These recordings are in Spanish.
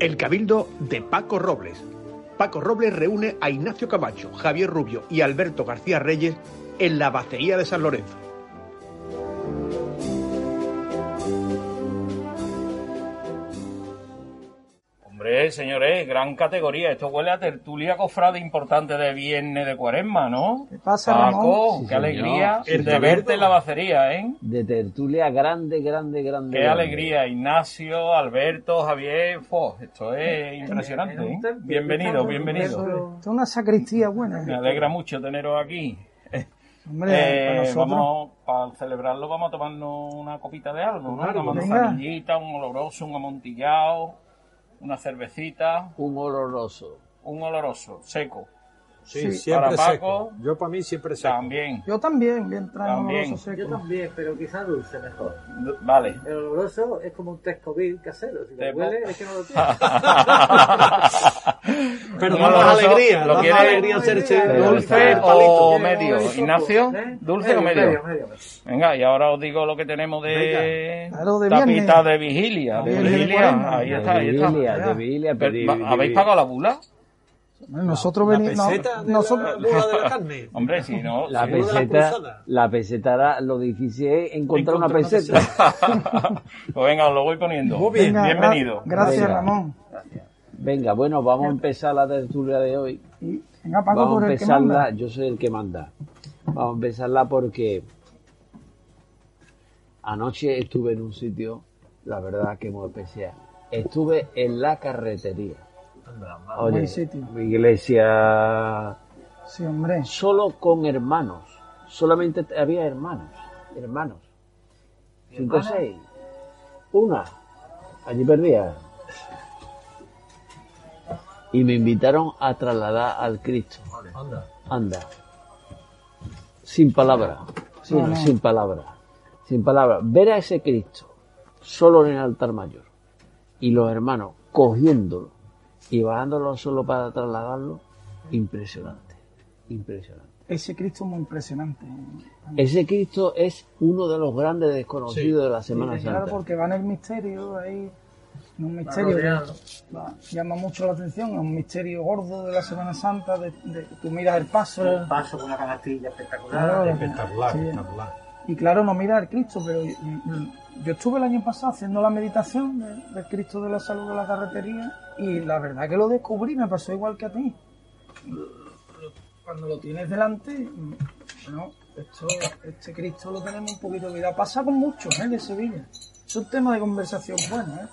El Cabildo de Paco Robles. Paco Robles reúne a Ignacio Camacho, Javier Rubio y Alberto García Reyes en la Bacería de San Lorenzo. Hombre, señores, gran categoría. Esto huele a tertulia cofrade importante de viernes de cuaresma, ¿no? ¿Qué pasa, Paco, Ramón? qué Sí, alegría señor. de verte en la bacería, ¿eh? De tertulia grande, grande, grande. Qué grande. alegría, Ignacio, Alberto, Javier, fo, esto es impresionante, ¿eh? Bienvenido, bienvenido. Esto es una sacristía buena. Me alegra mucho teneros aquí. Hombre, Eh, para nosotros. vamos, para celebrarlo vamos a tomarnos una copita de algo, ¿no? Claro, una manzanillita, un oloroso, un amontillado, una cervecita, Un oloroso. un oloroso, seco. Sí, Sí. siempre Para seco. Paco, Yo para mí siempre seco. También. Yo también, bien También. oloroso seco. Yo también, pero quizá dulce mejor. Vale. El oloroso es como un test COVID casero. Si Te lo huele, es que no lo tiene. Pero da más alegría, ¿Lo quiere alegría Pero dulce o medio? Ignacio, ¿Eh? ¿dulce o medio? Medio, medio, medio. Venga, y ahora os digo lo que tenemos de Claro, de tapita de vigilia. De vigilia, ahí está, ahí está. vigilia, de vigilia, ¿Habéis pagado la bula? Nosotros La venimos. nosotros, la bola de la carne. Hombre, si no... La la peseta, la peseta era lo difícil es encontrar una peseta. pues venga, os lo voy poniendo. Muy bien. venga, Bienvenido. gra- gracias, Venga. Ramón. Venga, bueno, vamos a empezar la tertulia de hoy. Venga, Paco, Vamos a empezarla, yo soy el que manda. Vamos a empezarla porque anoche estuve en un sitio, la verdad que muy especial. Estuve en la carretería. Oye, iglesia Sí, hombre. solo con hermanos. Solamente había hermanos. Hermanos. Cinco o seis. Una. Allí perdía. Y me invitaron a trasladar al Cristo. Anda. Sin. Sí, No, no. sin palabras. Sin palabras. Ver a ese Cristo solo en el altar mayor. Y los hermanos cogiéndolo y bajándolo solo para trasladarlo. Impresionante. Impresionante. Ese Cristo es muy impresionante. Ese Cristo es uno de los grandes desconocidos Sí. de la Semana Sí, claro, Santa. porque va en el misterio ahí. en Un misterio rodeado. que va- llama mucho la atención, es un misterio gordo de la Semana Santa, de, de- tú miras el paso, Un paso con una canastilla espectacular. Claro. Espectacular, Sí. espectacular. y claro, no mira al Cristo, pero yo estuve el año pasado haciendo la meditación de- del Cristo de la Salud de la Carretería y la verdad que lo descubrí, me pasó igual que a ti. Cuando lo tienes delante, bueno, esto, este Cristo lo tenemos un poquito olvidado. Pasa con muchos ¿eh? de Sevilla. Es un tema de conversación bueno, ¿eh?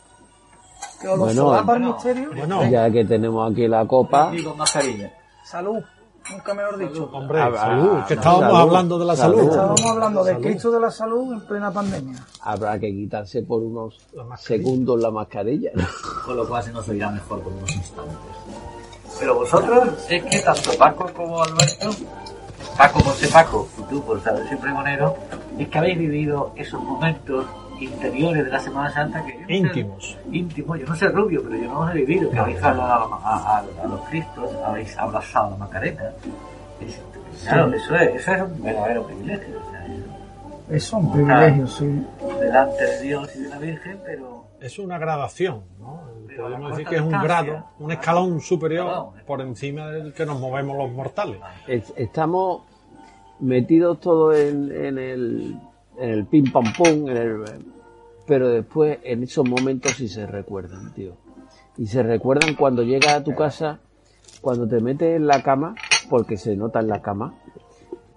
Que os lo Bueno, el bueno, misterio. Bueno, Ya que tenemos aquí la copa, Y con mascarilla. Salud, nunca mejor dicho. hombre, Ah, salud, ah, que estábamos salud, hablando de la salud. salud. Estábamos hablando Salud. Cristo de la Salud en plena pandemia. habrá que quitarse por unos La segundos la mascarilla. Con lo cual se nos oirá mejor por unos instantes. Pero vosotros, es que tanto Paco como Alberto, Paco por ser Paco y tú por saber ser pregonero, es que habéis vivido esos momentos interiores de la Semana Santa que yo no sé- Íntimos. íntimos, yo no sé rubio, pero yo no los he vivido, que habéis hablado a, a- a- a los Cristos, habéis abrazado a la Macarena. Es- claro, eso es, eso es un verdadero privilegio. o sea, eso- es un privilegio, sí. delante de Dios y de la Virgen, pero Es una gradación, ¿no? Pero Podemos decir que es un grado, un escalón superior por encima del que nos movemos los mortales. Es- Estamos metidos todos en, en el, en el pim pam pum, en el, pero después en esos momentos sí se recuerdan, tío. Y se recuerdan cuando llegas a tu casa, cuando te metes en la cama, porque se nota en la cama,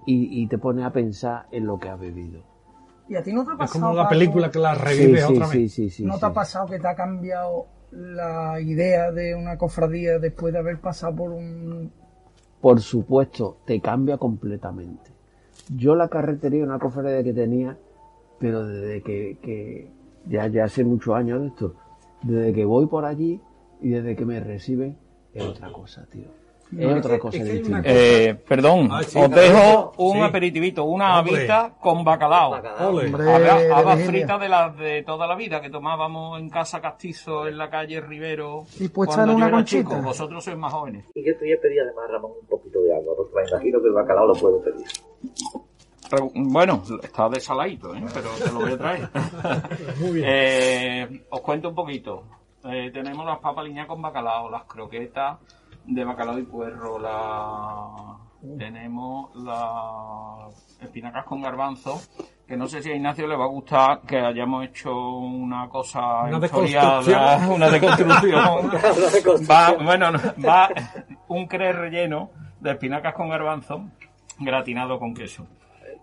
y, y te pones a pensar en lo que has vivido. ¿Y a ti no te ha Es pasado? como la Paco, película que la revive sí, otra sí, vez. sí, sí, ¿No sí. te ha pasado que te ha cambiado la idea de una cofradía después de haber pasado por un... Por supuesto, te cambia completamente. Yo la carretería, una cofradía que tenía, pero desde que, que ya, ya hace muchos años de esto, desde que voy por allí y desde que me reciben, es otra cosa, tío. Es Es otra cosa es que hay distinta. Eh, perdón, Ah, sí, os claro. dejo un Sí. aperitivito, una habita con bacalao. Bacalao. Ole. Hombre, Habas fritas de las de toda la vida que tomábamos en casa Castizo, en la calle Rivero. Y puesta cuando en una yo era conchita. chico. Vosotros sois más jóvenes. Y yo te voy a pedir además, Ramón, un poquito de agua, porque me imagino que el bacalao lo puedo pedir. Bueno, está desaladito, ¿eh? pero te lo voy a traer. Muy bien. Eh, os cuento un poquito. Eh, tenemos las papas con bacalao, las croquetas de bacalao y puerro, la... tenemos las espinacas con garbanzo, que no sé si a Ignacio le va a gustar que hayamos hecho una cosa Una historiada, una deconstrucción. va, bueno, no, va un cree relleno de espinacas con garbanzo gratinado con queso.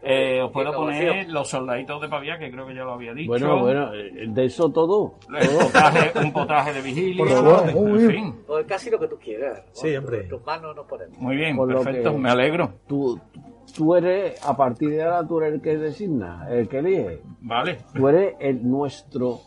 Eh, os puedo poner los soldaditos de pavía, que creo que ya lo había dicho. Bueno, bueno, eh, de eso todo. Potaje- un potaje de vigilia. Por favor. en fin. Pues casi lo que tú quieras. Sí, hombre. En tus manos nos ponemos. Muy bien, Por perfecto, me alegro. Tú, tú eres, a partir de ahora, tú eres el que designa, el que elige. Vale. Tú eres el nuestro,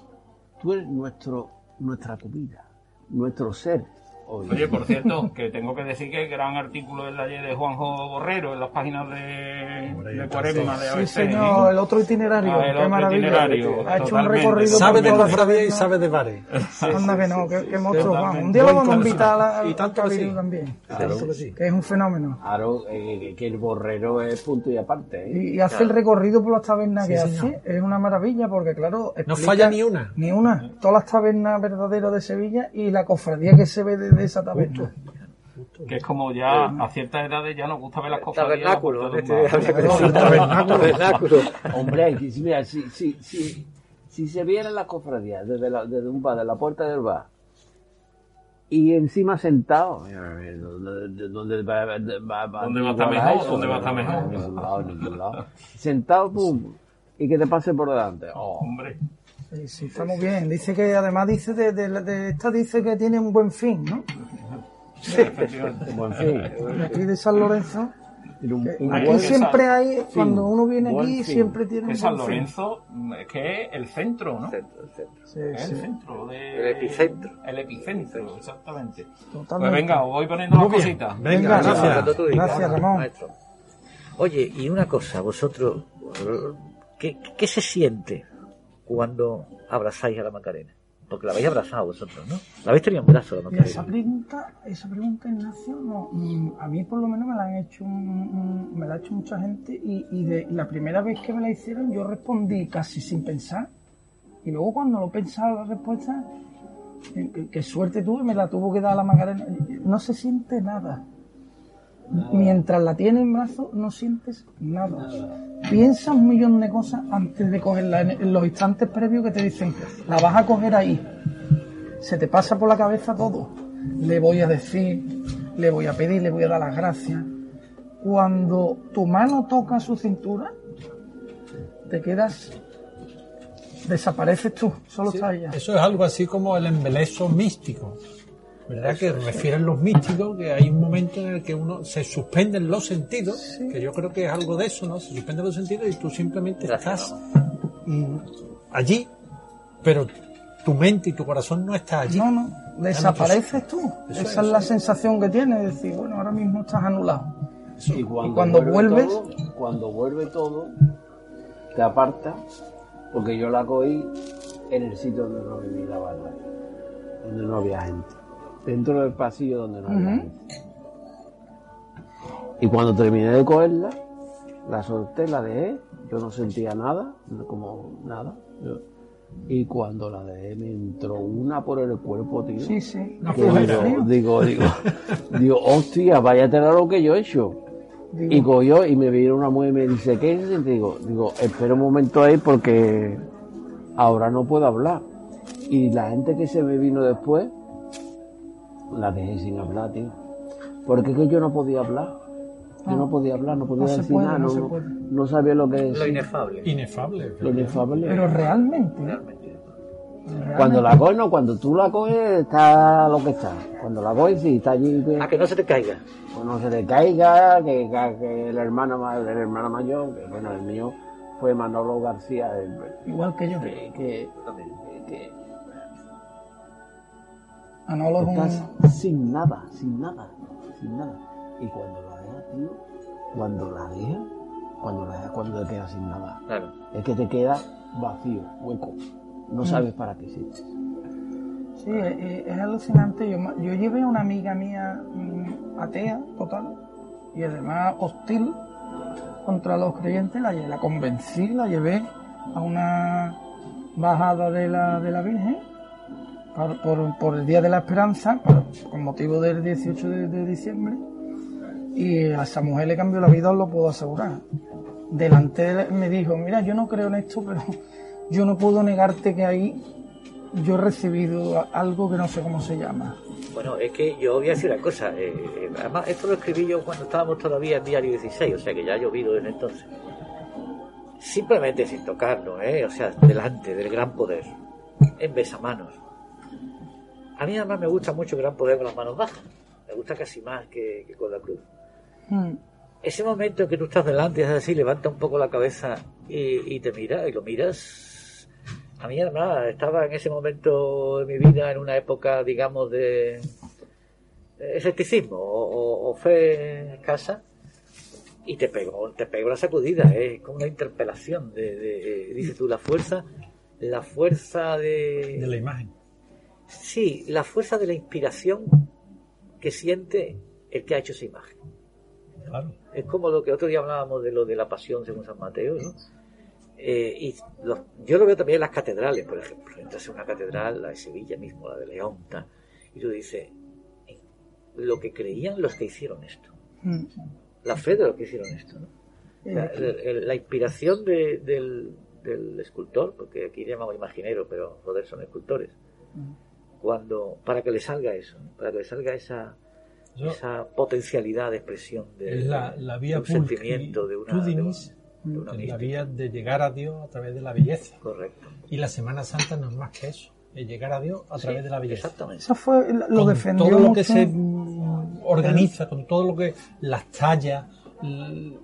tú eres nuestro, nuestra comida, nuestro ser. Hoy. Oye, por cierto, que tengo que decir que gran artículo del ayer de Juanjo Borrero en las páginas de, Hombre, de Cuaresma de Sí, señor, el otro itinerario. Ah, el qué otro maravilla. itinerario, ha hecho un recorrido Sabe por de cofradía y sabe de bares. Anda que no, que, que monstruo. Un día lo vamos a invitar a. Y al tanto que sí. también. Que sí. Que es un fenómeno. Claro, eh, que el borrero es punto y aparte. ¿eh? Y, y hace el recorrido por las tabernas Sí, que hace. Es una maravilla porque, claro. No falla ni una. Ni una. Todas las tabernas verdaderas de Sevilla y la cofradía que se ve desde esa taberna. Que es como ya a ciertas edades ya nos gusta ver las cosas. Tabernáculo. bien, este, de tabernáculo. Hombre, mira, si, si, si, si se viera la cofradía desde, la, desde un bar, de la puerta del bar, y encima sentado, ¿dónde, va, va, va, ¿Dónde va a estar mejor? eso? ¿Dónde va a estar mejor? Lado, lado. Sentado, pum, y que te pase por delante. Oh, Hombre, Sí, sí, está muy bien. Dice que además dice de, de- de esta dice que tiene un buen fin, ¿no? efectivamente. buen fin. De aquí de San Lorenzo. Un- un Aquí siempre hay, cuando uno viene buen aquí, fin. siempre tiene un San buen fin. Lorenzo es que es el centro, ¿no? Centro, el centro. Sí, Es el sí, centro de... El epicentro. El epicentro, exactamente. Pues venga, os voy poniendo las cositas. Venga, Venga, gracias. Gracias, Ramón. Maestro. Oye, y una cosa, vosotros, ¿qué, qué se siente cuando abrazáis a la Macarena? Porque la habéis abrazado vosotros, ¿no? La habéis tenido en brazos la Mira, esa Macarena. pregunta, esa pregunta, Ignacio, no, mm, a mí por lo menos me la han hecho, me la ha hecho mucha gente y, de la primera vez que me la hicieron yo respondí casi sin pensar y luego cuando lo he pensado la respuesta, eh, que suerte tuve, me la tuvo que dar la Macarena, no se siente nada. Mientras la tienes en brazos no sientes nada. Piensas un millón de cosas antes de cogerla, en, en los instantes previos que te dicen, la vas a coger ahí se te pasa por la cabeza todo. Le voy a decir, le voy a pedir, le voy a dar las gracias. Cuando tu mano toca su cintura, te quedas, desapareces tú, solo está ella. Eso es algo así como el embeleso místico. ¿Verdad? Que refieren los místicos que hay un momento en el que uno se suspenden los sentidos, que yo creo que es algo de eso, ¿no? Se suspenden los sentidos y tú simplemente Gracias, estás mm, allí, pero tu mente y tu corazón no está allí. No, no, desapareces tú. Eso Esa es la sensación que tienes, de decir, bueno, ahora mismo estás anulado. Y cuando, cuando vuelve vuelves- todo, cuando vuelve todo, te aparta, porque yo la cogí en el sitio donde no vivía la banda, donde no había gente, dentro del pasillo donde no había Ujú. gente. Y cuando terminé de cogerla, la solté, la dejé, yo no sentía nada, como nada. y cuando la dejé me entró una por el cuerpo, tío. Sí, sí. No digo, frío. digo, digo, digo, hostia, vaya tela lo que yo he hecho. Digo, Y cogió y me vino una mujer y me dice, ¿qué es? Y digo, digo, espera un momento ahí porque ahora no puedo hablar. Y la gente que se me vino después, la dejé sin hablar, tío. Porque es que yo no podía hablar. Yo no podía hablar, no podía No decir puede, nada, no no, sabía lo que Lo decir. inefable. Inefable. Lo inefable. pero realmente, Realmente. Cuando la coges, no, cuando tú la coges está lo que está. Cuando la coges, sí, está allí. Que, A que no se te caiga. pues no se le caiga, que, que- que el hermano ma- el hermano mayor, que bueno, el mío fue Manolo García, el- Igual que yo. que, que, un... estás sin nada, sin nada, sin nada. Y cuando la dejas, tío, cuando la dejas, cuando la dejas, cuando te quedas sin nada, Claro. es que te queda vacío, hueco. No sabes para qué sirve. Sí, es, alucinante. Yo, llevé a una amiga mía mm, atea, total, y además hostil contra los creyentes. La, la convencí, la llevé a una bajada de la, de la Virgen por, por- el Día de la Esperanza, con motivo del 18 de, diciembre. Y a esa mujer le cambió la vida, os lo puedo asegurar. Delante me dijo, mira, yo no creo en esto, pero yo no puedo negarte que ahí yo he recibido algo que no sé cómo se llama. Bueno, es que yo voy a decir una cosa. eh, eh, además, esto lo escribí yo cuando estábamos todavía en Diario 16, o sea que ya ha llovido desde entonces. Simplemente sin tocarlo, ¿eh? O sea, delante del gran poder, en besamanos. A mí además me gusta mucho el gran poder con las manos bajas. Me gusta casi más que, que con la cruz. Mm. Ese momento en que tú estás delante, es así, levanta un poco la cabeza y, y te mira, y lo miras. A mí, además, estaba en ese momento de mi vida en una época, digamos, de escepticismo o, o- o fe escasa, y te pegó, te pegó la sacudida, ¿eh? es como una interpelación de, de- dices tú, la fuerza, la fuerza de, de la imagen. Sí, la fuerza de la inspiración que siente el que ha hecho esa imagen. Claro. Es como lo que otro día hablábamos de lo de la pasión según San Mateo, ¿no? Eh, y los- yo lo veo también en las catedrales, por ejemplo. Entras en una catedral, la de Sevilla mismo, la de León, y tú dices, lo que creían los que hicieron esto. Mm. La fe de los que hicieron esto, ¿no? La, inspiración de- del, del escultor, porque aquí llamamos imaginero, pero joder, son escultores. Cuando, para que le salga eso, ¿no? para que le salga esa, Yo- esa potencialidad de expresión de, es la, la vía de un sentimiento, de una, de una- de una la vía de llegar a Dios a través de la belleza. Correcto. Y la Semana Santa no es más que eso, es llegar a Dios a través Sí, de la belleza. Exactamente. Eso fue, lo con defendió todo lo mucho. que se organiza, con todo lo que las tallas,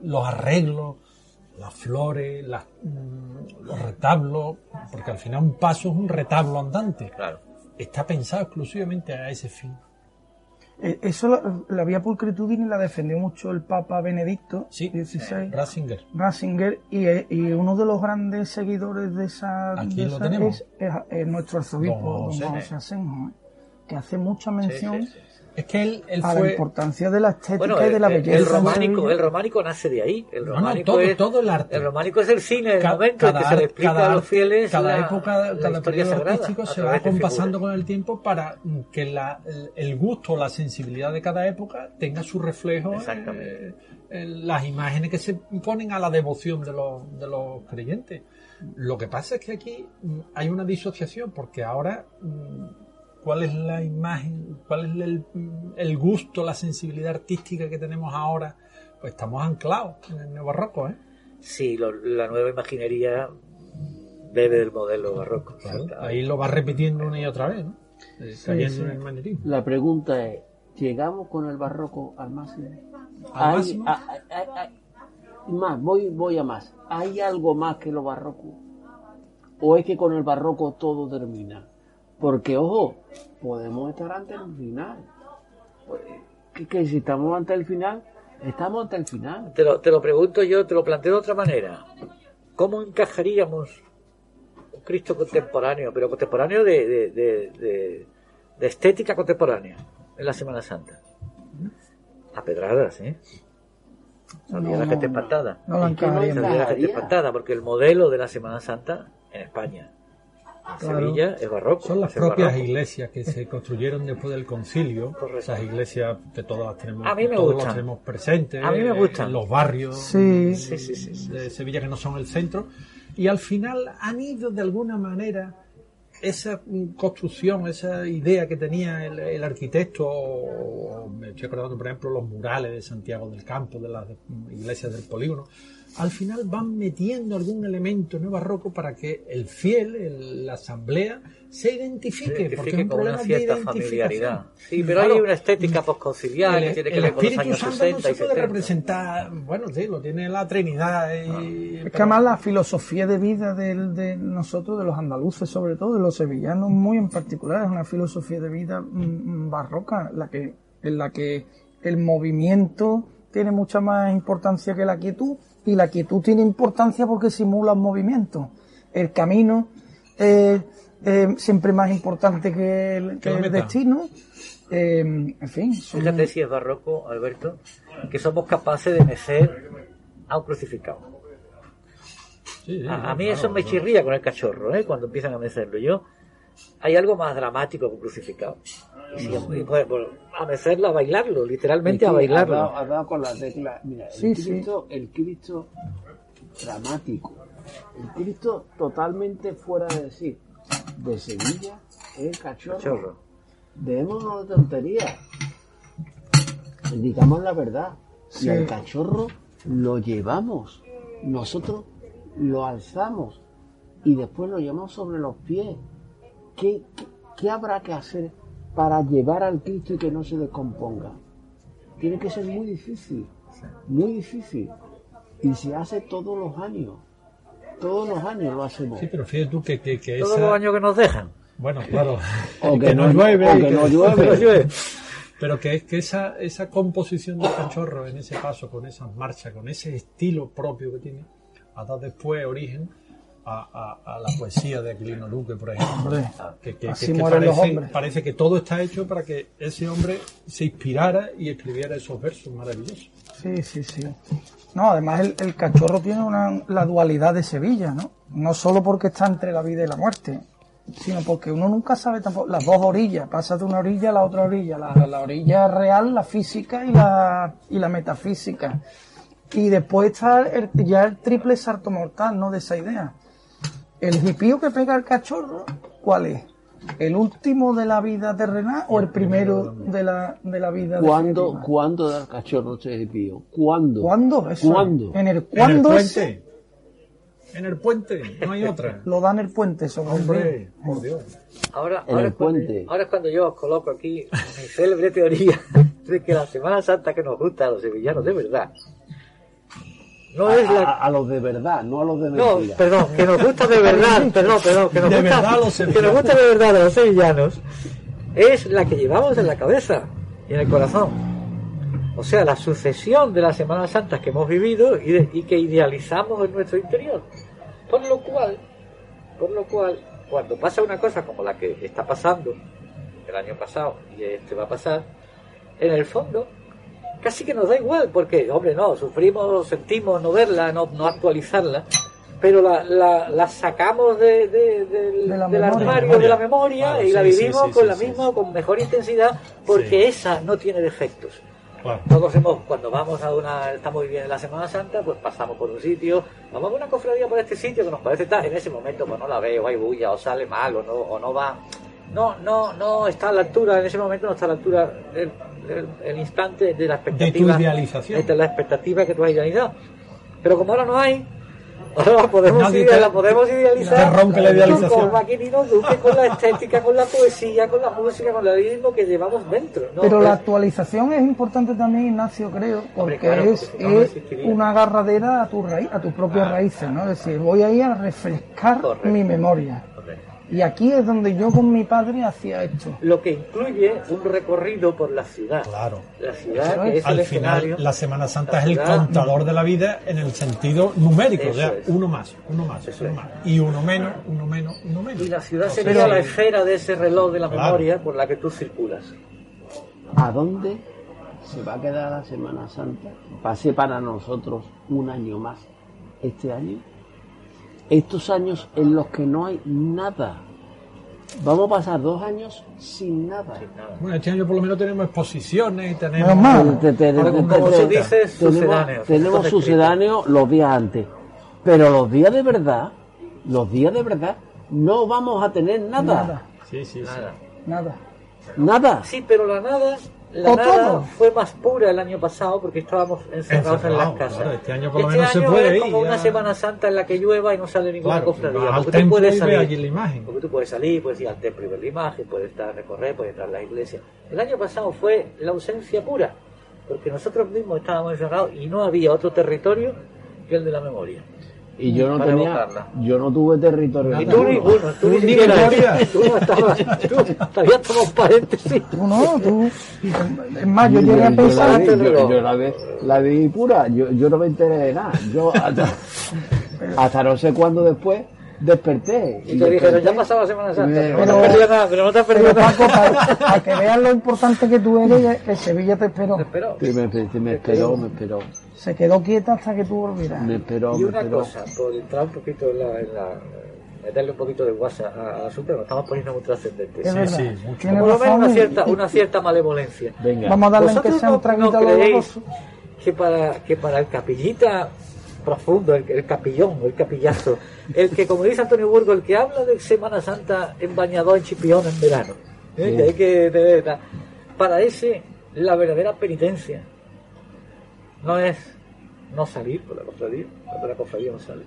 los arreglos, las flores, las, mm, los retablos, porque al final un paso es un retablo andante. Claro. Está pensado exclusivamente a ese fin. Eh, Eso la, la vía pulcritudini la defendió mucho el Papa Benedicto Sí, XVI, Ratzinger. Ratzinger, y, eh, y uno de los grandes seguidores de esa, Aquí de lo esa tenemos. es, es- es nuestro arzobispo, Don don José. Asenjo, ¿eh? que hace mucha mención Sí, sí, sí. Es que él, él a la importancia de la estética Bueno, y de la el- belleza. el en románico, el románico nace de ahí. El No, no, románico todo- es, todo el arte. El románico es el cine, el Ca- momento en que se le explica a los fieles cada la, época, la cada historia periodo sagrada. artístico se va compasando con el tiempo para que la- el, el gusto, la sensibilidad de cada época tenga su reflejo Exactamente. eh, en las imágenes que se ponen a la devoción de los, de los creyentes. Lo que pasa es que aquí mm, hay una disociación porque ahora mm, cuál es la imagen, cuál es el, el gusto, la sensibilidad artística que tenemos ahora, pues estamos anclados en el neobarroco, ¿eh? Sí, lo- la nueva imaginería bebe del modelo barroco. Claro, ahí lo va repitiendo una y otra vez, ¿no? Eh, cayendo en el manierismo. La pregunta es, ¿llegamos con el barroco al máximo? ¿Al Hay- máximo? hay- hay- hay- más, voy, voy a más. ¿Hay algo más que lo barroco? ¿O es que con el barroco todo termina? Porque, ojo, podemos estar ante el final. Pues, que, que si estamos ante el final, estamos ante el final. Te lo, te lo pregunto yo, te lo planteo de otra manera. ¿Cómo encajaríamos un Cristo contemporáneo, pero contemporáneo de, de, de- de- de estética contemporánea en la Semana Santa? A pedradas, ¿eh? Salía No, la gente no, espantada. No no. Salía la gente espantada, porque el modelo de la Semana Santa en España, Claro. Sevilla, es barroco. Son las propias barroco. iglesias que se construyeron después del concilio. Correcto. Esas iglesias que todas las tenemos, A mí me todos gustan. las tenemos presentes. A mí me eh, gustan. En los barrios Sí. Sí, sí, sí, sí. de Sevilla que no son el centro. Y al final han ido de alguna manera esa construcción, esa idea que tenía el, el arquitecto, o- o me estoy acordando por ejemplo los murales de Santiago del Campo, de las iglesias del polígono, al final van metiendo algún elemento no barroco para que el fiel, el- la asamblea, se identifique, Se identifique porque es un problema de cierta identificación. familiaridad. Sí, pero Claro, hay una estética postconciliar que tiene que el ver con los Espíritu años Santo 60 no y se puede 70. representar, bueno, sí, lo tiene la Trinidad y... Es que además la filosofía de vida del- de, nosotros, de los andaluces sobre todo, de los sevillanos muy en particular, es una filosofía de vida mm, mm, barroca, la que, en la que el movimiento tiene mucha más importancia que la quietud y la quietud tiene importancia porque simula un movimiento. El camino es eh, siempre más importante que el, que destino. Eh, en fin, son- Fíjate si es barroco, Alberto, que somos capaces de mecer a un crucificado. Sí, sí, A, a mí claro, eso me claro. chirría con el cachorro, ¿eh? cuando empiezan a mecerlo. Yo, hay algo más dramático que un crucificado. Y y, pues, pues, a mecerlo, a bailarlo, literalmente Es a ha bailarlo. dado, ha dado con la tecla. Mira, Sí, el sí. Cristo, el Cristo dramático. El Cristo totalmente fuera de sí. De Sevilla es el cachorro. Cachorro. Dejémonos de tonterías. Digamos la verdad. Sí. Y al cachorro lo llevamos. Nosotros lo alzamos. Y después lo llevamos sobre los pies. ¿Qué, qué, habrá que hacer para llevar al Cristo y que no se descomponga? Tiene que ser muy difícil. Muy difícil. Y se hace todos los años. Todos los años lo hacemos. Sí, pero fíjate tú que, que, que Todos esa- los años que nos dejan. Bueno, claro. O que, no llueve. O que que- no llueve. Pero que es que esa, esa composición del cachorro en ese paso, con esas marchas, con ese estilo propio que tiene, ha dado después origen a, a- a la poesía de Aquilino Luque, por ejemplo. Que, que- así que- que parece, hombres. parece que todo está hecho para que ese hombre se inspirara y escribiera esos versos maravillosos. Sí, sí, sí. No, además el, el cachorro tiene una, la dualidad de Sevilla, ¿no? No solo porque está entre la vida y la muerte, sino porque uno nunca sabe tampoco las dos orillas, pasa de una orilla a la otra orilla, la, la orilla real, la física y la, y la metafísica. Y después está el- ya el triple salto mortal, ¿no? De esa idea. El jipío que pega el cachorro, ¿cuál es? ¿El último de la vida terrenal o el primero de la, de la vida ¿Cuándo, definitiva? ¿Cuándo da el cachorro ese pío? ¿Cuándo? ¿Cuándo? Eso, ¿Cuándo? En el En el cuándo puente. ese En el puente, no hay otra. lo dan el puente el Hombre, por Dios. Ahora, En ahora, el es cuando, puente. ahora es cuando yo os coloco aquí mi célebre teoría de que la Semana Santa que nos gusta a los sevillanos de verdad no es A, la... a los de verdad, no a los de No, mentira. perdón, que nos gusta de verdad, perdón, perdón, que nos, De gusta, verdad a los que nos gusta de verdad a los sevillanos, es la que llevamos en la cabeza y en el corazón. O sea, la sucesión de las Semanas Santas que hemos vivido y, de- y que idealizamos en nuestro interior. Por lo cual, por lo cual, cuando pasa una cosa como la que está pasando el año pasado y este va a pasar, en el fondo casi que nos da igual, porque, hombre, no, sufrimos, sentimos no verla, no, no actualizarla, pero la, la, la sacamos de, de- del- De la del memoria. armario de la memoria Claro, y la sí, vivimos sí, con sí, la sí, misma con mejor intensidad, porque Sí. esa no tiene defectos. Claro. Todos hemos, cuando vamos a una, estamos viviendo en la Semana Santa, pues pasamos por un sitio, vamos a una cofradía por este sitio que nos parece tal, en ese momento pues no la veo, hay bulla, o sale mal, o no, o no va, no, no, no está a la altura, en ese momento no está a la altura el, el- el instante de la expectativa. idealización. De la expectativa que tú has idealizado. Pero como ahora no hay, ahora la podemos, Nadie ideal- te- la podemos idealizar. te rompe la idealización. Con Maquinino Duque, con la estética, con la poesía, con la música, con el ritmo que llevamos dentro. ¿no? Pero la actualización es importante también, Ignacio, creo, porque claro, es, no, es una agarradera a tu raíz, a tus propias raíces, ¿no? Es decir, voy a ir a refrescar Correcto. mi memoria. Y aquí es donde yo con mi padre hacía esto. lo que incluye un recorrido por la ciudad. Claro. La ciudad Eso que es. es el Al escenario. final, la Semana Santa La es el ciudad- contador de la vida en el sentido numérico. Eso o sea, es. uno más, uno más, Eso uno es. más. Y uno menos, uno menos, uno menos. Y la ciudad O sea, sería sí. la esfera de ese reloj de la Claro. memoria por la que tú circulas. ¿A dónde se va a quedar la Semana Santa? Va a ser para nosotros un año más este año. Estos años en los que no hay nada. Vamos a pasar dos años sin nada. Bueno, este año por lo menos tenemos exposiciones y tenemos... Te- te- te- te- como dices, tenemos, sucedáneos. tenemos sucedáneos los días antes. Pero los días de verdad, los días de verdad, no vamos a tener nada. Nada, Sí, sí, sí. Nada. nada. Nada. Sí, pero la nada, la o nada todo. fue más pura el año pasado porque estábamos encerrados en las casas. claro, este año por lo menos se año puede es ir, como una. Semana Santa en la que llueva y no sale ninguna Claro, cofradía. porque tú templo puedes salir, ves allí la imagen. porque tú puedes salir, puedes ir al templo y ver la imagen, puedes estar a recorrer, puedes entrar a la iglesia. El año pasado fue la ausencia pura, porque nosotros mismos estábamos encerrados y no había otro territorio que el de la memoria. Y yo no tenía, yo no tuve territorio. Y tú ninguno, tú ni Ni siquiera. Tú no estabas, tú paréntesis. Tú no, tú. Es más, yo Yo- llegué a yo pensar. yo- lo- yo la vi, la vi pura, yo, yo no me enteré de nada. Yo hasta, hasta no sé cuándo después desperté. Y te dijeron, ya ha pasado la Semana Santa, Pero- no te has perdido nada, pero no te has perdido Pero nada. Paco, para, para que veas lo importante que tú eres, que Sevilla te esperó. Te esperó. Sí, me, me- me esperó, me esperó, Se quedó quieta hasta que tú volvieras. me esperó, Y me una esperó. cosa, por entrar un poquito en la, en la- meterle un poquito de WhatsApp a- asunto, nos estamos poniendo muy trascendentes. Es Sí, verdad. sí, mucho. Por lo menos una y- cierta, y- una cierta malevolencia. Venga, Vamos a darle en que ¿Vosotros sea no, un traguito no a los creéis dos. que para, que para el capillita profundo, el, el capillón, el capillazo, el que, como dice Antonio Burgo, el que habla de Semana Santa en bañador en chipión en verano, ¿eh? Sí. que hay que tener tal, para ese la verdadera penitencia no es no salir por la cofradía, cuando la cofradía no sale.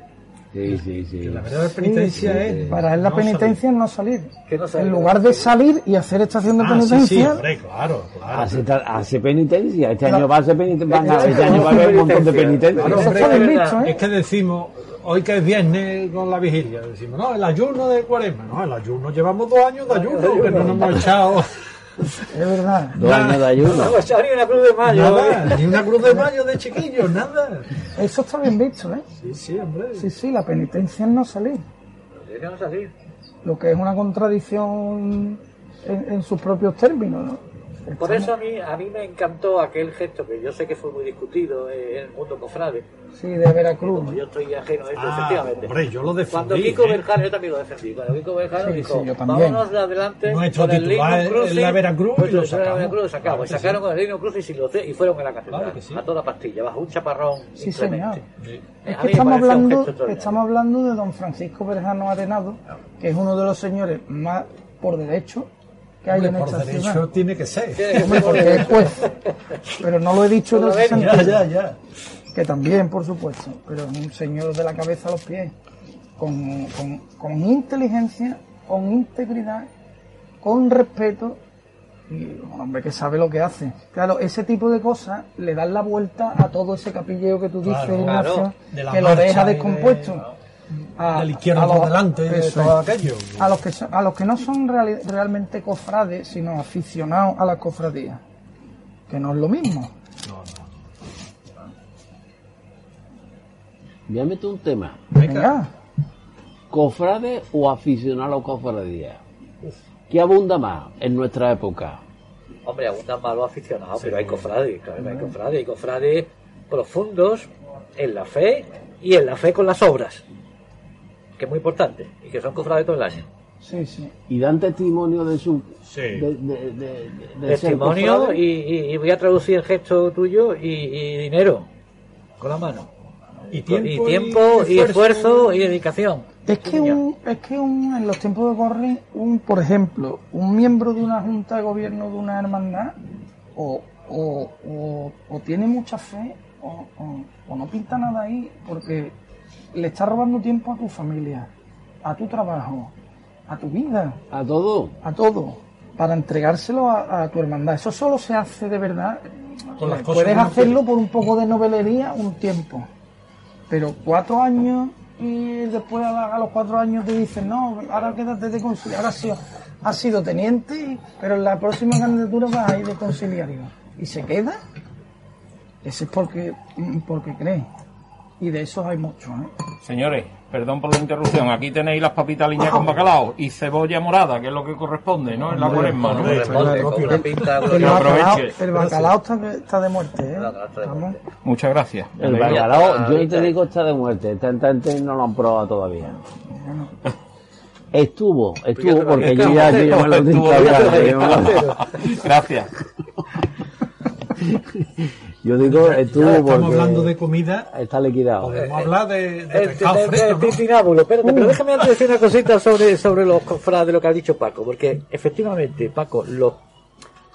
Sí, sí, sí. La verdadera penitencia sí, es. sí. Para él la no penitencia es no salir. Que no salir. En lugar de salir y hacer estación de. Ah, sí, sí, penitencia, hombre, claro, claro. Hace, hace penitencia, este año va a hacer penitencia, Este este año va a haber un montón de penitencia. Claro, hombre, es visto, Es ¿eh? que decimos, hoy que es viernes con la vigilia, decimos, no, el ayuno de cuaresma, no, el ayuno, llevamos dos años de ayuno, que no nos hemos echado Es verdad. Dos años de ayuno. No, pues, ni una cruz de mayo. nada, ¿eh? ni una cruz de mayo de chiquillos, nada. Eso está bien visto, ¿eh? Sí, sí, hombre. Sí, sí, la penitencia es no salir. Que no salir. Lo que es una contradicción en, en sus propios términos, ¿no? Por eso a mí, a mí me encantó aquel gesto que yo sé que fue muy discutido en el mundo cofrade. Sí, de Veracruz. Como yo estoy ajeno a esto, Ah, efectivamente. hombre, yo lo defendí. Cuando Kiko ¿eh? Berjano, yo también lo defendí. Cuando Kiko Berjano Sí, dijo, sí, yo también. vámonos de adelante Nuestro con el titular Lino Crucis. la Veracruz y Nuestro lo sacamos. Veracruz, lo sacamos. Claro y sacaron con el Lino Crucis y, lo- y fueron a la catedral. Claro que sí. A toda pastilla, bajo un chaparrón Sí. Eh, Es que estamos hablando, estamos hablando de don Francisco Berjano Arenado, que es uno de los señores más por derecho que hay Hombre, en por esta derecho ciudad. tiene que ser. Hombre, porque es juez. Pero no lo he dicho en ese sentido. Ya, ya, ya. Que también, por supuesto. Pero es un señor de la cabeza a los pies. Con, con, con inteligencia, con integridad, con respeto. Y un hombre que sabe lo que hace. Claro, ese tipo de cosas le dan la vuelta a todo ese capilleo que tú dices, Claro, Ignacio, claro. De la que lo deja de- descompuesto. A- de la izquierda a por los- delante, de eso todo es. aquello. A los que son- a los que no son realmente cofrades, sino aficionados a las cofradías. Que no es lo mismo. No, no. Ya meto un tema. Venga. ¿Cofrade o aficionado a la cofradía? ¿Qué abunda más en nuestra época? Hombre, abundan malos aficionados, pero hay cofrades, claro, hay cofrades, hay cofrades profundos en la fe y en la fe con las obras, que es muy importante, y que son cofrades todo el año. Sí, sí. Y dan testimonio de su Sí. de, de- de- de ser Testimonio y, y- y voy a traducir el gesto tuyo y, y dinero con la mano. Y Y tiempo, tiempo, y, esfuerzo, y dedicación. Es que, un, es que un, en los tiempos de corre, un, por ejemplo, un miembro de una junta de gobierno de una hermandad, o, o, o, o tiene mucha fe, o, o- o no pinta nada ahí, porque le está robando tiempo a tu familia, a tu trabajo, a tu vida, a todo. a todo, para entregárselo a, a tu hermandad. Eso solo se hace de verdad. Con las cosas Puedes hacerlo por un poco de novelería un tiempo, pero cuatro años y después a, la- a los cuatro años te dicen, no, ahora quédate de conciliario, ahora has sido, has sido teniente, pero en la próxima candidatura vas a ir de conciliario. Y se queda, ese es porque, porque cree. Y de esos hay muchos, ¿eh? Señores, perdón por la interrupción. Aquí tenéis las papitas aliñadas con bacalao y cebolla morada, que es lo que corresponde, ¿no? En la cuaresma, ¿no? El bacalao, aproveche. el bacalao está, está de muerte, ¿eh? Está de. Muchas gracias. El bacalao, yo te digo, está de muerte. Gente no lo han probado todavía. Estuvo, estuvo, porque yo ya, yo ya me lo lo- Gracias. Yo digo, estuvo Ya estamos hablando de comida, está liquidado. podemos hablar de, de El, pescado el- el fresco, ¿no? titinábulo, espérate, pero déjame antes decir una cosita sobre, sobre los cofrades, de lo que ha dicho Paco, porque efectivamente, Paco, los,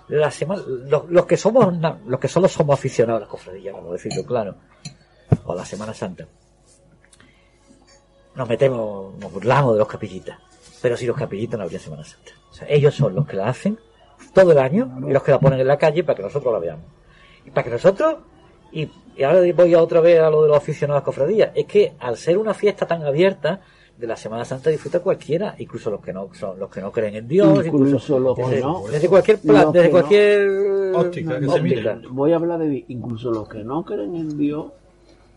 la semana, los, los que somos, los que solo somos aficionados a la cofradía, vamos a decirlo claro, o a la Semana Santa, nos metemos, nos burlamos de los capillitas, pero si los capillitas no habría Semana Santa. O sea, ellos son los que la hacen todo el año y los que la ponen en la calle para que nosotros la veamos. Y para que nosotros, y, y ahora voy a otra vez a lo de los aficionados a cofradías, es que al ser una fiesta tan abierta, de la Semana Santa disfruta cualquiera, incluso los que no son, los que no creen en Dios, Incluso los que desde, no. desde cualquier plan, desde no. cualquier Óptica, que se óptica. mire. Voy a hablar de. Incluso los que no creen en Dios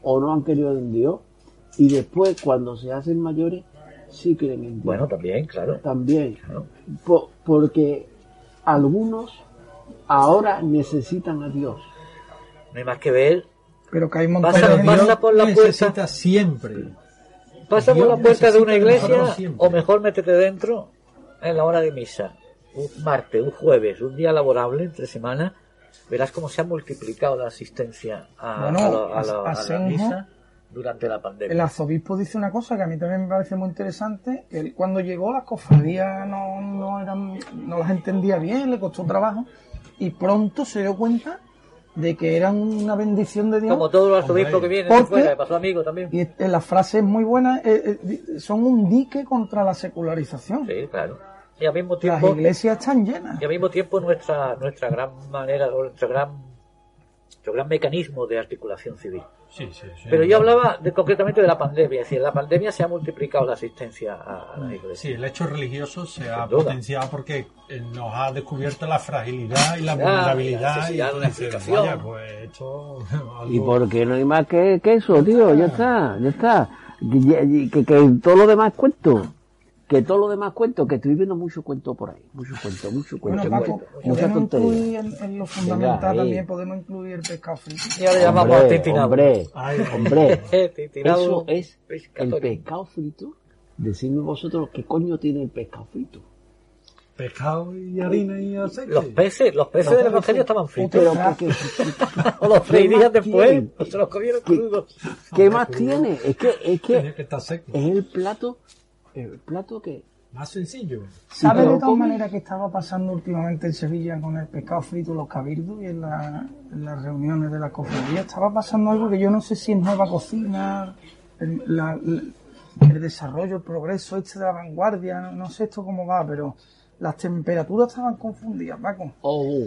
o no han querido en Dios y después cuando se hacen mayores sí creen en Dios. Bueno, también, claro. también. Claro. Po- porque algunos ahora necesitan a Dios. No hay más que ver. Pero que hay un montón Pasa- de pasa por la puerta. siempre. Pasa por la puerta de una iglesia o mejor métete dentro en la hora de misa. Un martes, un jueves, un día laborable entre semanas, verás cómo se ha multiplicado la asistencia a, Bueno, a lo- a lo- a- a la misa durante la El pandemia. arzobispo dice una cosa que a mí también me parece muy interesante, que él, cuando llegó las cofradías no, no, eran, no las entendía bien, le costó trabajo, y pronto se dio cuenta de que eran una bendición de Dios. Como todos los arzobispos que vienen ¿Por de fuera, pasó amigo también. Y eh, la frase es muy buena, eh, eh, son un dique contra la secularización. Sí, claro. Y al mismo Las tiempo, iglesias están llenas. y al mismo tiempo nuestra, nuestra gran manera, o nuestro gran, nuestro gran mecanismo de articulación civil. Sí, sí, sí. Pero yo hablaba de, concretamente de la pandemia, es decir, en la pandemia se ha multiplicado la asistencia a, a las Sí, el hecho religioso se ha duda. potenciado porque eh, nos ha descubierto la fragilidad y la vulnerabilidad. la y una dices, vaya, pues esto. Y porque no hay más que, que eso, tío, ya está, ya está. Que, que, que todo lo demás cuento. Que todo lo demás cuento, que estoy viendo mucho cuento por ahí. Mucho cuento, mucho Bueno, cuento. Paco, podemos tontería. incluir en, en lo fundamental ahí. también, podemos incluir el pescado frito. Y ahora llamamos a Hombre, Ay, hombre. Eso es el pescado frito. Decidme vosotros qué coño tiene el pescado frito. Pescado y harina y aceite. Los peces, los peces del Evangelio estaban fritos. Pero ¿qué, qué- O los freirían después, tiene? o se los comieron ¿Qué- crudos. qué más tiene? Es que, es que que estar seco. es el plato, el plato que Más sencillo. ¿Sabes de tal ¿cómo? manera que estaba pasando últimamente en Sevilla con el pescado frito, los cabildos y en, la- en las reuniones de la cofradía? Estaba pasando algo que yo no sé si es nueva cocina, el, la- la- el desarrollo, el progreso este de la vanguardia, no, no sé esto cómo va, pero las temperaturas estaban confundidas, Paco. oh,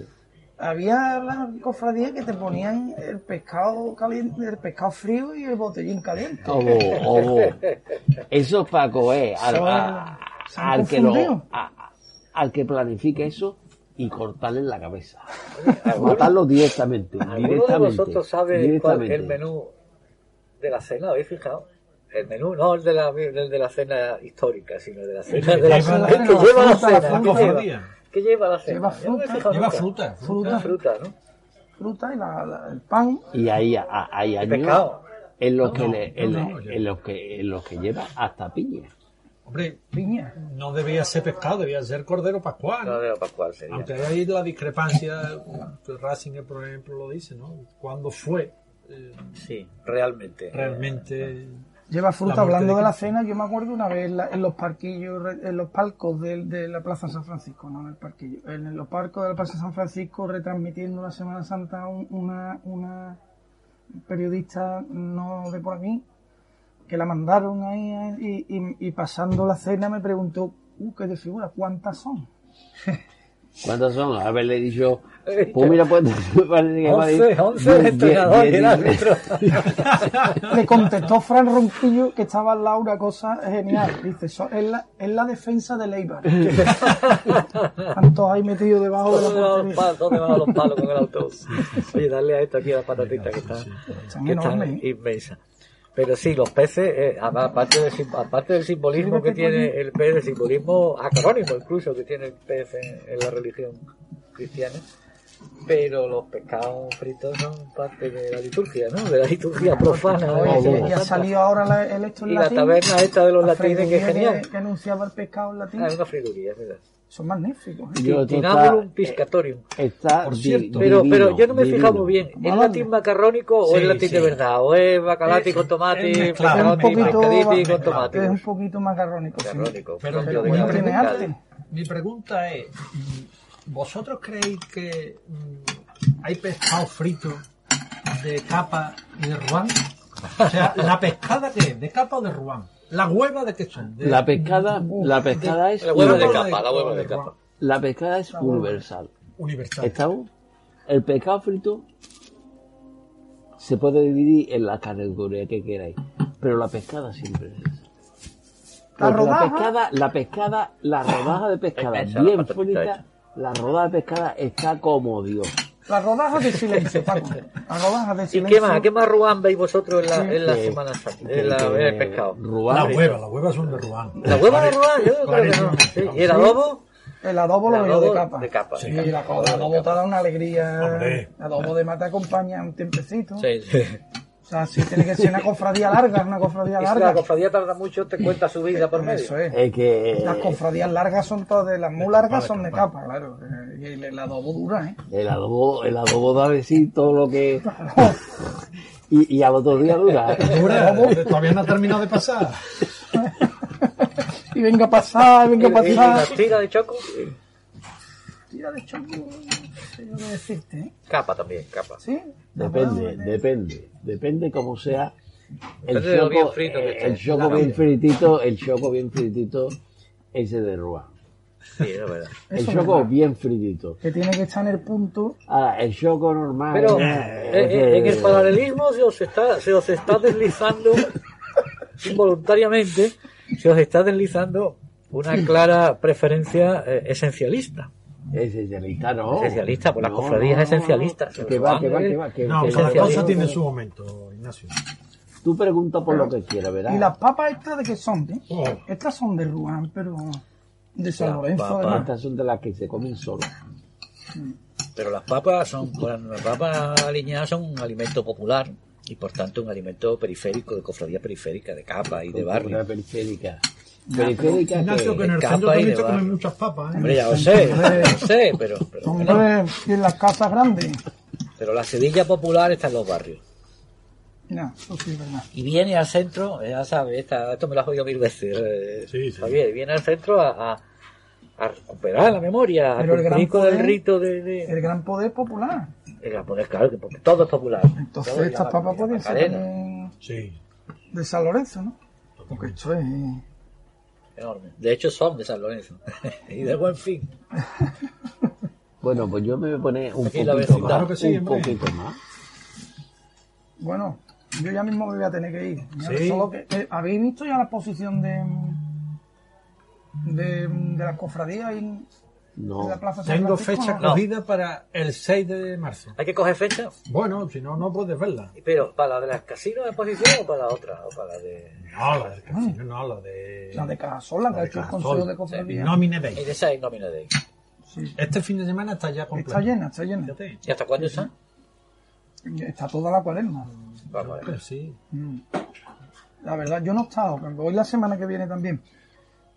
Había las cofradías que te ponían el pescado caliente, el pescado frío y el botellín caliente. oh, oh. Eso Paco es al, a- Se han al que lo, a- al que planifique eso y cortarle la cabeza. Matarlo directamente, ¿Alguno de directamente. vosotros sabe cuál es directamente. el menú de la cena? ¿Habéis fijado? El menú no el de la, el de la cena histórica, sino el de la cena de que lleva la cena. ¿Qué lleva? cofradía. ¿Qué lleva la cena? Lleva fruta. Lleva fruta. Fruta, Fruta, ¿no? fruta y la- la- el pan. Y ahí a- hay años pescado. en los No, que no, le- no, en, no, le- ya. en los que en los que lleva hasta piña. Hombre, Piña. no debía ser pescado, debía ser cordero pascual. La Pascual sería. Aunque hay ahí la discrepancia, Racing, por ejemplo, lo dice, ¿no? ¿Cuándo fue eh, Sí, realmente. realmente Lleva fruta. Hablando de de la cena, yo me acuerdo una vez en, la- en los parquillos, en los palcos de, de la Plaza San Francisco, no en el parquillo, en los palcos de la Plaza San Francisco retransmitiendo la Semana Santa un- una, una periodista no de por aquí que la mandaron ahí eh, y, y- y pasando la cena me preguntó, uh, qué de figura, ¿cuántas son? ¿Cuántas son? Haberle dicho, pues mira, pues parece que va a decir 11, 11 el diez- entrenador y el árbitro. Le contestó Fran Ronquillo que estaba al lado una cosa genial. Dice, "So- es la, es la defensa de Leibar. Están todos ahí metidos debajo de la ¿Dónde van los palos? ¿Dónde van los palos con el autobús? Oye, dale a esto aquí a la patatita que está, que está. ¿eh? inmensa. Pero sí, los peces, eh, aparte, del, aparte del simbolismo que tiene el pez, el simbolismo acrónimo incluso que tiene el pez en, en la religión cristiana, pero los pescados fritos son parte de la liturgia, ¿no? De la liturgia profana. Oye, ya Santa. salió ahora la- el esto en Y la taberna esta de los La latines, que es genial. Que, anunciaba el pescado en latín. Ah, es una friduría, es verdad. Son magníficos. ¿eh? Tinabulum piscatorium. está Por cierto. Pero, divino, pero yo no me he fijado muy bien. ¿Es latín macarrónico o Sí, es latín sí. de verdad? ¿O es bacalati Es- con tomate, es mezclado. Es un pescadoti, poquito, pescaditi con tomate? es un poquito macarrónico. sí. Macarrónico. Pero de mi pregunta es, ¿Vosotros creéis que mm, hay pescado frito de capa y de ruán? O sea, ¿la pescada qué es? ¿De capa o de ruán? ¿La hueva de qué son? De- La pescada, la pescada es La hueva de capa, la hueva de capa. la pescada es universal. Universal. ¿Estamos? El pescado frito se puede dividir en la categoría que queráis, pero la pescada siempre es esa. La Porque la pescada, la pescada, la rodaja de pescada bien frita, hecha. La rodaja de pescada está como Dios. Las rodajas de silencio, Paco. Las rodajas de ¿Y silencio. qué más? ¿Qué más ruán veis vosotros en la, Sí. en la Que- Semana Santa? En, la, en el pescado. Ruán, La hueva, las huevas son de ruán. ¿La hueva de ruán? Yo creo que no. Sí. ¿Y el adobo? El adobo lo veo de capa. de capa. Sí, la el adobo te da una alegría. Hombre. El adobo de mata acompaña un tiempecito. Sí, sí. O sea, sí tiene que ser una cofradía larga, una cofradía Y si la larga. cofradía tarda mucho, te cuenta su vida por medio. Eso es. es que Las cofradías largas son todas de las muy largas son de capa, claro. Eh, Y el, el adobo dura, ¿eh? el adobo, el adobo da de sí todo lo que y, y al otro día dura. Dura, todavía no ha terminado de pasar. Y venga a pasar, venga a ¿Y, y la pasar. tira de choco? Tira de choco, no sé yo qué decirte, ¿eh? Capa también, capa. ¿Sí? Depende, depende, depende como sea. El lo bien choco, frito que eh, esté. el choco bien fritito, el choco bien fritito, ese de Ruán. Sí, es verdad. El choco verdad. bien fritito. Que tiene que estar en el punto. Ahora, el choco normal. Pero eh, en el paralelismo se os está, se os está deslizando involuntariamente, se os está deslizando una clara preferencia eh, esencialista. Esencialista, no. Esencialista, pues las No, cofradías no, esencialistas. Que va, que va, que va. Que, No, que- cada cosa tiene su momento, Ignacio. Tú pregunta por lo que quieras, ¿verdad? Y las papas estas de qué son, ¿eh? Oh. Estas son de Ruán, pero de San Lorenzo. Estas son de las que se comen solo. Pero las papas son, bueno, las papas aliñadas son un alimento popular y por tanto un alimento periférico, de cofradía periférica, de capa y de barrio. periférica. Periférica Ignacio, que el y de comen muchas papas. ¿eh? Hombre, ya lo sé, lo sé, pero, pero, Hombre, y en las casas grandes. pero la Sevilla popular está en los barrios. No, eso sí verdad. Y viene al centro, eh, ya sabes, esta- esto me lo has oído mil veces, eh, Sí, sí. Javier, viene al centro a, a- a recuperar la memoria, a Pero el gran cumplir con el poder- rito de... de- El gran poder popular. el gran poder, claro, que porque todo es popular. Entonces estas papas pueden ser también Sí. de San Lorenzo, ¿no? Porque esto es... enorme. De hecho son de San Lorenzo. y de buen fin. Bueno, pues yo me voy a poner un Aquí poquito más. Claro que sí, un hombre. poquito más. Bueno, yo ya mismo me voy a tener que ir. Sí. Solo que, eh, ¿Habéis visto ya la exposición de, de, de las cofradías en, No. Tengo fecha No. cogida para el 6 de marzo. Hay que coger fecha, Bueno, si no, no puedes verla. pero ¿para la de las casinos de exposición o para la otra? O para la de... No, la de Casino, no, la de... La de Cajasol, la que ha de hecho el. Consejo de Cofradías. Nómine Y Day. de esa es Sí. Este fin de semana está ya completo. Está llena, está llena. ¿Y hasta cuándo está? Está toda la cuaresma. Vamos a ver. Sí. Mm. La verdad, yo no he estado, voy la semana que viene también.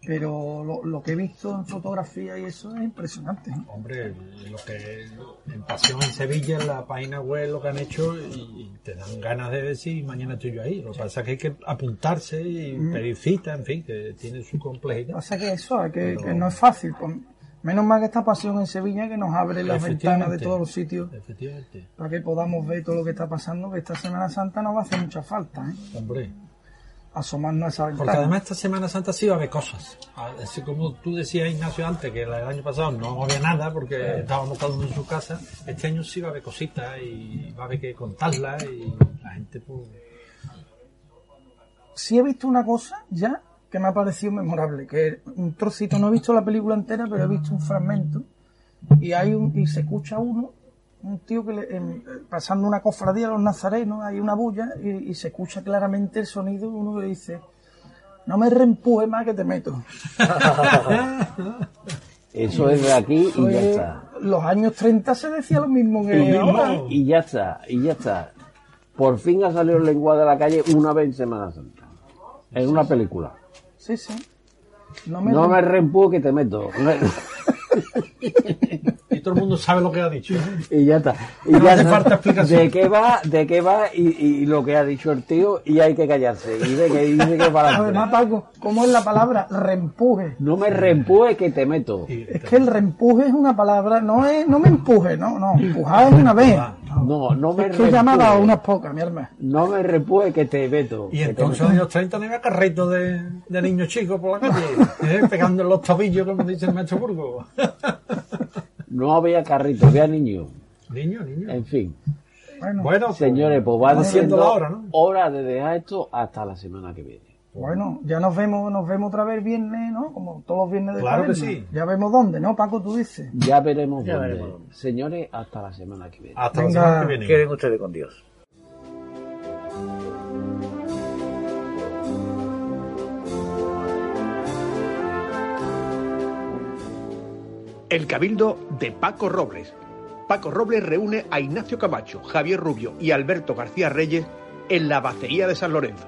Pero lo, lo que he visto en fotografía y eso es impresionante. Hombre, lo que en Pasión en Sevilla, en la página web, lo que han hecho y, y te dan ganas de decir mañana estoy yo ahí. Lo que pasa es que hay que apuntarse y pedir cita, en fin, que tiene su Lo que complejidad. pasa es que eso, es que, Pero- que no es fácil. menos mal que esta pasión en Sevilla que nos abre las ventanas de todos los sitios Efectivamente. para que podamos ver todo lo que está pasando, que esta Semana Santa nos va a hacer mucha falta, ¿eh? Hombre. Asomarnos a esa Porque ventana. además esta Semana Santa sí va a haber cosas. Así como tú decías, Ignacio, antes, que el año pasado no había nada porque estábamos cada uno en su casa, este año sí va a haber cositas y va a haber que contarlas y la gente pues... sí he visto una cosa ya que me ha parecido memorable, que un trocito, no he visto la película entera, pero he visto un fragmento y hay un, y se escucha uno, un tío que le- en- pasando una cofradía a los nazarenos, hay una bulla y, y se escucha claramente el sonido de uno que dice no me reempuje más que te meto. Eso es de aquí y ya es- está. los años 30 se decía lo mismo que mismo. ahora. Y ya está, y ya está. Por fin ha salido el lenguaje de la calle una vez en Semana Santa. En una película. Sí, sí. No me, No me que te meto. Y todo el mundo sabe lo que ha dicho. y ya está. Y No ya hace está. falta explicación. De qué va, de qué va y, y lo que ha dicho el tío y hay que callarse. Y de que dice que para Además. Paco, ¿cómo es la palabra? Reempuje. No me reempuje que te meto. Es que el reempuje es una palabra, no es, no me empuje, no, no, empujar es una vez. No, no me Es que reempuje. unas pocas, mi hermano. No me reempuje que te meto. Y entonces en los 30 no había carritos de, de niños chicos por la calle, ¿eh? pegando en los tobillos, como dice el maestro Burgo. No había carrito, había niños. niño, niño. En fin. Bueno, Bueno, pues, Señores, pues va siendo la hora, ¿no? hora de dejar esto hasta la semana que viene. Bueno, ya nos vemos, nos vemos otra vez viernes, ¿no? Como todos los viernes de Claro que sí. Ya vemos dónde, ¿no, Paco? Tú dices. Ya veremos Ya dónde. veremos dónde. Señores, hasta la semana que viene. Hasta Venga. la semana que viene. Quieren ustedes con Dios. El Cabildo de Paco Robles. Paco Robles reúne a Ignacio Camacho, Javier Rubio y Alberto García Reyes en la Bacería de San Lorenzo.